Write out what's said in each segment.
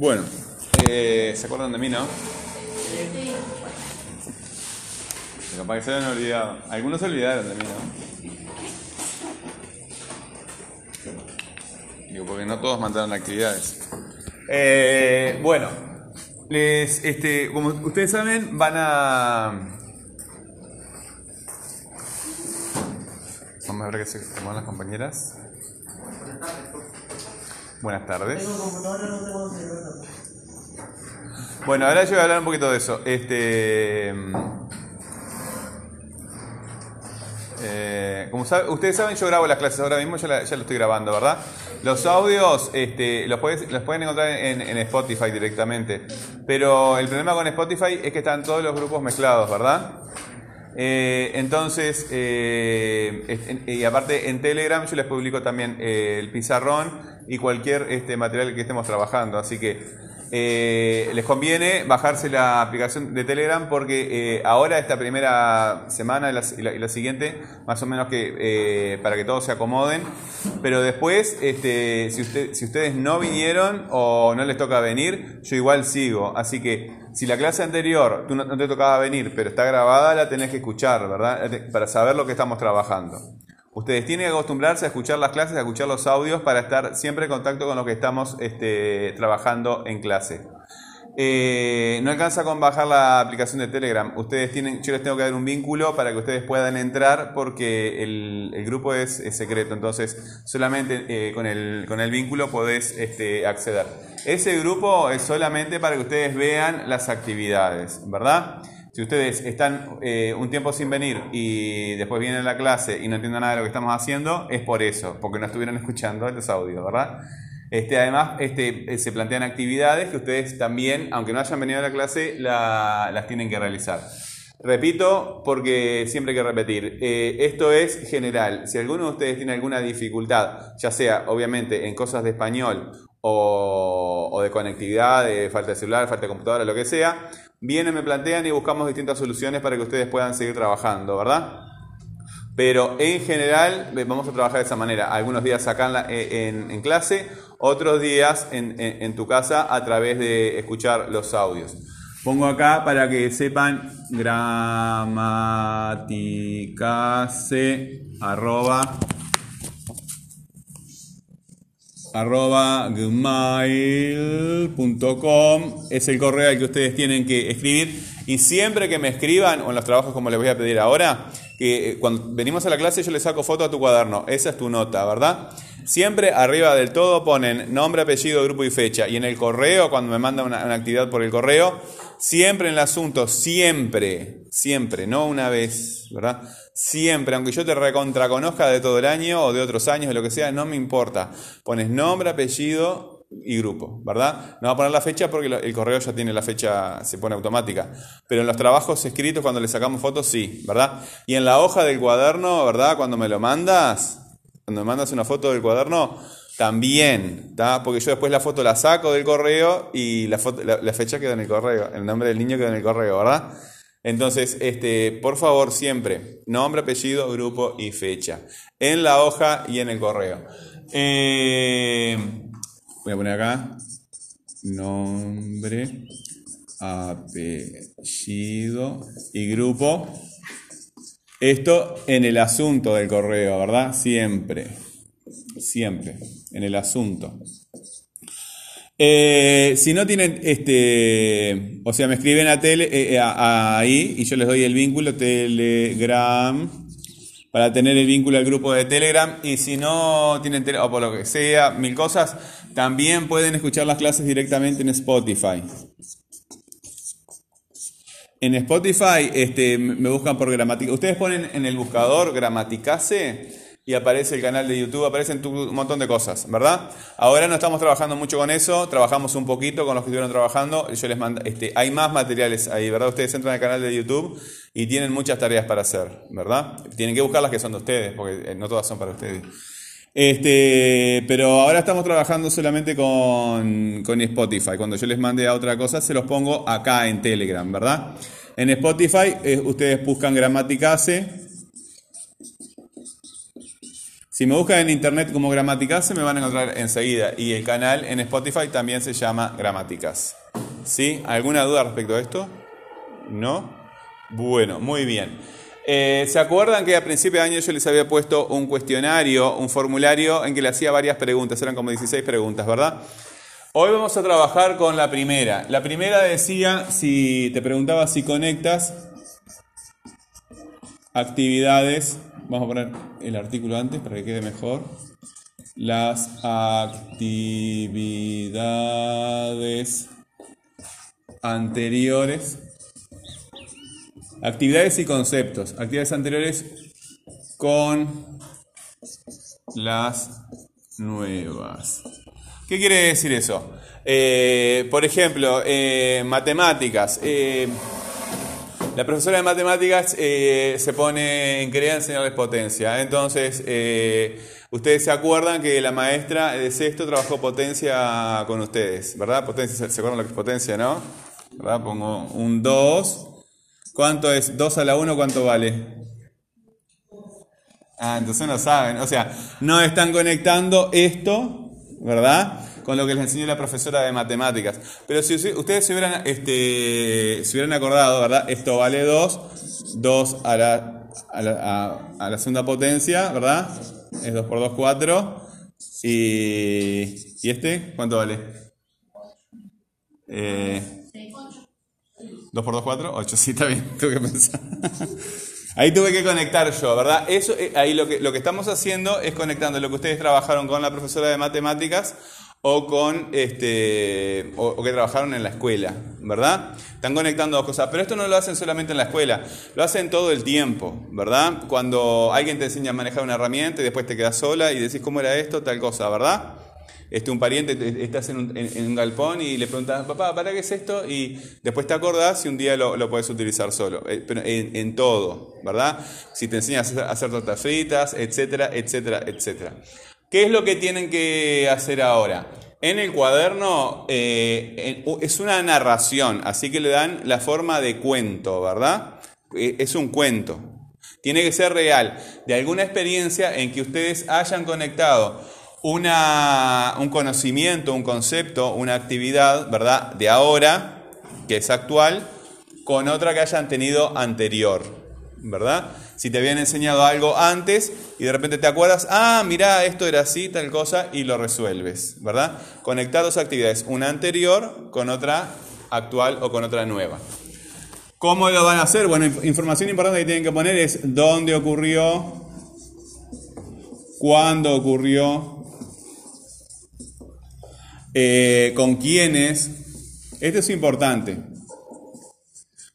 Bueno, eh, ¿se acuerdan de mí, no? Capaz que se habían olvidado. Algunos se olvidaron de mí, ¿no? Digo, porque no todos mandaron actividades. Eh, bueno, les, este, como ustedes saben, van a. Vamos a ver qué se toman las compañeras. Buenas tardes. Bueno, ahora yo voy a hablar un poquito de eso. Este. eh, como sabe- ustedes saben, yo grabo las clases ahora mismo, ya, la- ya lo estoy grabando, ¿verdad? Los audios este, los, puedes- los pueden encontrar en, en Spotify directamente. Pero el problema con Spotify es que están todos los grupos mezclados, ¿verdad? Eh, entonces, eh, y aparte en Telegram yo les publico también eh, el pizarrón y cualquier este, material que estemos trabajando. Así que eh, les conviene bajarse la aplicación de Telegram porque eh, ahora esta primera semana y la, siguiente, más o menos que eh, para que todos se acomoden. Pero después, este, si, usted, si ustedes no vinieron o no les toca venir, yo igual sigo. Así que si la clase anterior tú no, no te tocaba venir, pero está grabada, la tenés que escuchar, ¿verdad? Para saber lo que estamos trabajando. Ustedes tienen que acostumbrarse a escuchar las clases, a escuchar los audios para estar siempre en contacto con lo que estamos este, trabajando en clase. Eh, no alcanza con bajar la aplicación de Telegram. Ustedes tienen, yo les tengo que dar un vínculo para que ustedes puedan entrar porque el, grupo es, es secreto. Entonces, solamente eh, con, el, con el vínculo podés este, acceder. Ese grupo es solamente para que ustedes vean las actividades, ¿verdad? Si ustedes están eh, un tiempo sin venir y después vienen a la clase y no entienden nada de lo que estamos haciendo, es por eso, porque no estuvieron escuchando los audios, ¿verdad? Este, además, este, eh, se plantean actividades que ustedes también, aunque no hayan venido a la clase, la- las tienen que realizar. Repito, porque siempre hay que repetir. Eh, esto es general. Si alguno de ustedes tiene alguna dificultad, ya sea obviamente en cosas de español o, de conectividad, de falta de celular, falta de computadora, lo que sea, vienen, me plantean y buscamos distintas soluciones para que ustedes puedan seguir trabajando, ¿verdad? Pero en general vamos a trabajar de esa manera. Algunos días acá en, la- eh, en- clase, otros días en tu casa a través de escuchar los audios. Pongo acá para que sepan gramaticase arroba arroba gmail.com es el correo al que ustedes tienen que escribir. Y siempre que me escriban o en los trabajos como les voy a pedir ahora que eh, cuando venimos a la clase yo le saco foto a tu cuaderno. Esa es tu nota ¿verdad? Siempre arriba del todo ponen nombre, apellido, grupo y fecha y en el correo cuando me mandan una, actividad por el correo siempre en el asunto, siempre siempre, no una vez ¿verdad? Siempre, aunque yo te recontraconozca de todo el año o de otros años, de lo que sea, no me importa. Pones nombre, apellido y grupo, ¿verdad? No va a poner la fecha porque el correo ya tiene la fecha, se pone automática. Pero en los trabajos escritos, cuando le sacamos fotos, sí, ¿verdad? Y en la hoja del cuaderno, ¿verdad? Cuando me lo mandas, cuando me mandas una foto del cuaderno, también, ¿está? Porque yo después la foto la saco del correo y la, foto, la, la fecha queda en el correo, el nombre del niño queda en el correo, ¿verdad? Entonces, este, por favor, siempre, nombre, apellido, grupo y fecha. En la hoja y en el correo. Eh, voy a poner acá. Nombre, apellido y grupo. Esto en el asunto del correo, ¿verdad? Siempre. Siempre. En el asunto. Eh, si no tienen, este, o sea, me escriben a tele, eh, a- ahí y yo les doy el vínculo Telegram para tener el vínculo al grupo de Telegram y si no tienen tele, o por lo que sea, mil cosas, también pueden escuchar las clases directamente en Spotify. En Spotify este, me buscan por gramática. Ustedes ponen en el buscador gramaticase y aparece el canal de YouTube, aparecen un montón de cosas, ¿verdad? Ahora no estamos trabajando mucho con eso, trabajamos un poquito con los que estuvieron trabajando. Yo les mando, este, hay más materiales ahí, ¿verdad? Ustedes entran al canal de YouTube y tienen muchas tareas para hacer, ¿verdad? Tienen que buscar las que son de ustedes, porque eh, no todas son para ustedes. Este, pero ahora estamos trabajando solamente con, con Spotify. Cuando yo les mande a otra cosa, se los pongo acá en Telegram, ¿verdad? En Spotify eh, ustedes buscan Gramaticase. Si me buscan en internet como Gramáticas, se me van a encontrar enseguida. Y el canal en Spotify también se llama Gramáticas. ¿Sí? ¿Alguna duda respecto a esto? ¿No? Bueno, muy bien. Eh, ¿Se acuerdan que a principio de año yo les había puesto un cuestionario, un formulario en que le hacía varias preguntas? Eran como 16 preguntas, ¿verdad? Hoy vamos a trabajar con la primera. La primera decía, si te preguntaba si conectas actividades, vamos a poner el artículo antes para que quede mejor, las actividades anteriores, actividades y conceptos, actividades anteriores con las nuevas. ¿Qué quiere decir eso? Eh, por ejemplo, eh, matemáticas. Eh, la profesora de matemáticas se pone en querer enseñarles potencia. Entonces, ustedes se acuerdan que la maestra de sexto trabajó potencia con ustedes, ¿verdad? Potencia, ¿se acuerdan lo que es potencia, no? ¿Verdad? Pongo un 2. ¿Cuánto es? 2 a la 1, ¿cuánto vale? Ah, entonces no saben. O sea, no están conectando esto, ¿verdad? Con lo que les enseñó la profesora de matemáticas. Pero si ustedes se hubieran, este, se hubieran acordado, ¿verdad? Esto vale 2, 2 a la, a, la, a, la, segunda potencia, ¿verdad? Es 2 por 2, 4. Y, ¿Y este? ¿Cuánto vale? Eh, 2 por 2, 4, 8, sí, está bien, tuve que pensar. Ahí tuve que conectar yo, ¿verdad? Eso, eh, ahí lo que, lo que estamos haciendo es conectando lo que ustedes trabajaron con la profesora de matemáticas o con este o, que trabajaron en la escuela, ¿verdad? Están conectando dos cosas, pero esto no lo hacen solamente en la escuela, lo hacen todo el tiempo, ¿verdad? Cuando alguien te enseña a manejar una herramienta y después te quedas sola y decís cómo era esto, tal cosa, ¿verdad? Este, un pariente, estás en un, galpón y le preguntas, papá, ¿para qué es esto? Y después te acordás y un día lo, lo puedes utilizar solo, eh, pero en, en, todo, ¿verdad? Si te enseñas a hacer tortas fritas, etcétera, etcétera, etcétera. ¿Qué es lo que tienen que hacer ahora? En el cuaderno eh, es una narración, así que le dan la forma de cuento, ¿verdad? Eh, es un cuento. Tiene que ser real, de alguna experiencia en que ustedes hayan conectado una, un conocimiento, un concepto, una actividad, ¿verdad? De ahora, que es actual, con otra que hayan tenido anterior, ¿verdad? Si te habían enseñado algo antes y de repente te acuerdas, ah, mira, esto era así, tal cosa, y lo resuelves, ¿verdad? Conectar dos actividades, una anterior con otra actual o con otra nueva. ¿Cómo lo van a hacer? Bueno, información importante que tienen que poner es dónde ocurrió, cuándo ocurrió, eh, con quiénes. Esto es importante.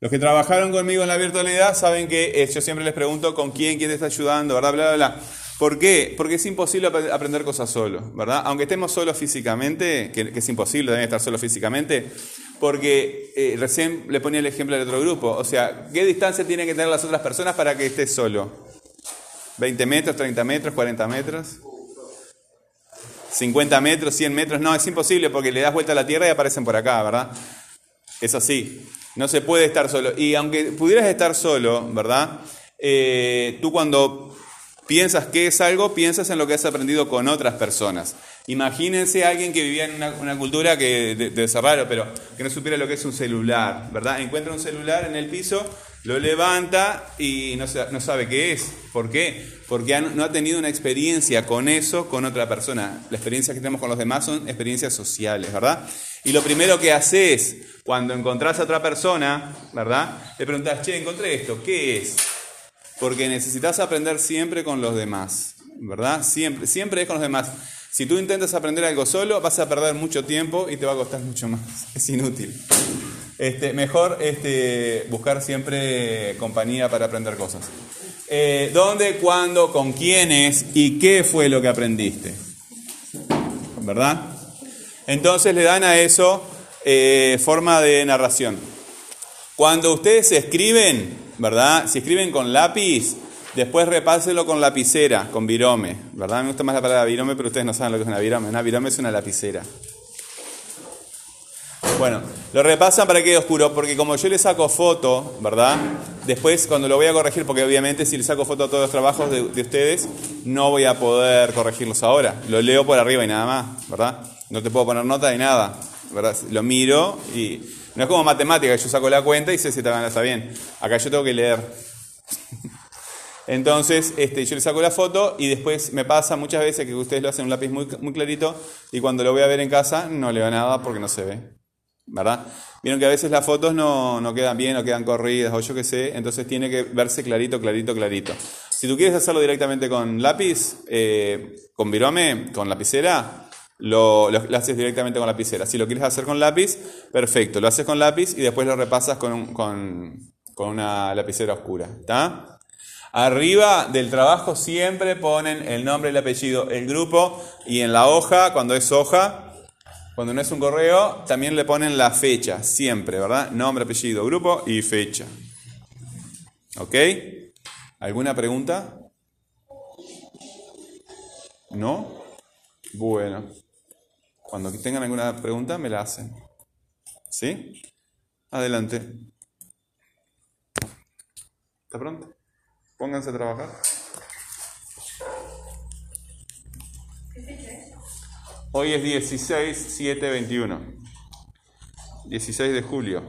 Los que trabajaron conmigo en la virtualidad saben que eh, yo siempre les pregunto con quién, quién te está ayudando, ¿verdad? Bla, bla, bla. ¿Por qué? Porque es imposible aprender cosas solo, ¿verdad? Aunque estemos solos físicamente, que, es imposible también estar solo físicamente, porque eh, recién le ponía el ejemplo del otro grupo. O sea, ¿qué distancia tienen que tener las otras personas para que estés solo? ¿20 metros, 30 metros, 40 metros? 50 metros, 100 metros, no, es imposible porque le das vuelta a la Tierra y aparecen por acá, ¿verdad? Es así, no se puede estar solo. Y aunque pudieras estar solo, ¿verdad? Eh, tú cuando piensas que es algo, piensas en lo que has aprendido con otras personas. Imagínense a alguien que vivía en una, cultura que de, de pero que no supiera lo que es un celular, ¿verdad? Encuentra un celular en el piso, lo levanta y no, sabe qué es. ¿Por qué? Porque no ha tenido una experiencia con eso, con otra persona. La experiencia que tenemos con los demás son experiencias sociales, ¿verdad? Y lo primero que haces cuando encontrás a otra persona, ¿verdad? Le preguntás, che, encontré esto, ¿qué es? Porque necesitas aprender siempre con los demás, ¿verdad? Siempre, siempre es con los demás. Si tú intentas aprender algo solo, vas a perder mucho tiempo y te va a costar mucho más. Es inútil. Este, mejor este, buscar siempre compañía para aprender cosas. Eh, ¿Dónde, cuándo, con quiénes y qué fue lo que aprendiste? ¿Verdad? Entonces le dan a eso eh, forma de narración. Cuando ustedes escriben, ¿verdad? Si escriben con lápiz, después repáselo con lapicera, con virome, ¿verdad? Me gusta más la palabra virome, pero ustedes no saben lo que es una virome. Una virome es una lapicera. Bueno, lo repasan para que quede oscuro, porque como yo le saco foto, ¿verdad? Después cuando lo voy a corregir, porque obviamente si le saco foto a todos los trabajos de, de ustedes, no voy a poder corregirlos ahora. Lo leo por arriba y nada más, ¿verdad? No te puedo poner nota de nada, ¿verdad? Lo miro y no es como matemática, yo saco la cuenta y sé si está bien. Acá yo tengo que leer. Entonces, este, yo le saco la foto y después me pasa muchas veces que ustedes lo hacen un lápiz muy, clarito y cuando lo voy a ver en casa no le nada porque no se ve. ¿Verdad? Vieron que a veces las fotos no, no quedan bien o quedan corridas o yo qué sé, entonces tiene que verse clarito, clarito, clarito. Si tú quieres hacerlo directamente con lápiz, eh, con virome, con lapicera, lo, lo, haces directamente con lapicera. Si lo quieres hacer con lápiz, perfecto, lo haces con lápiz y después lo repasas con, con, con una lapicera oscura. ¿Está? Arriba del trabajo siempre ponen el nombre, el apellido, el grupo y en la hoja, cuando es hoja, cuando no es un correo, también le ponen la fecha, siempre, ¿verdad? Nombre, apellido, grupo y fecha. ¿Ok? ¿Alguna pregunta? ¿No? Bueno. Cuando tengan alguna pregunta, me la hacen. ¿Sí? Adelante. ¿Está pronto? Pónganse a trabajar. Hoy es 16, 7, 21. 16 de julio.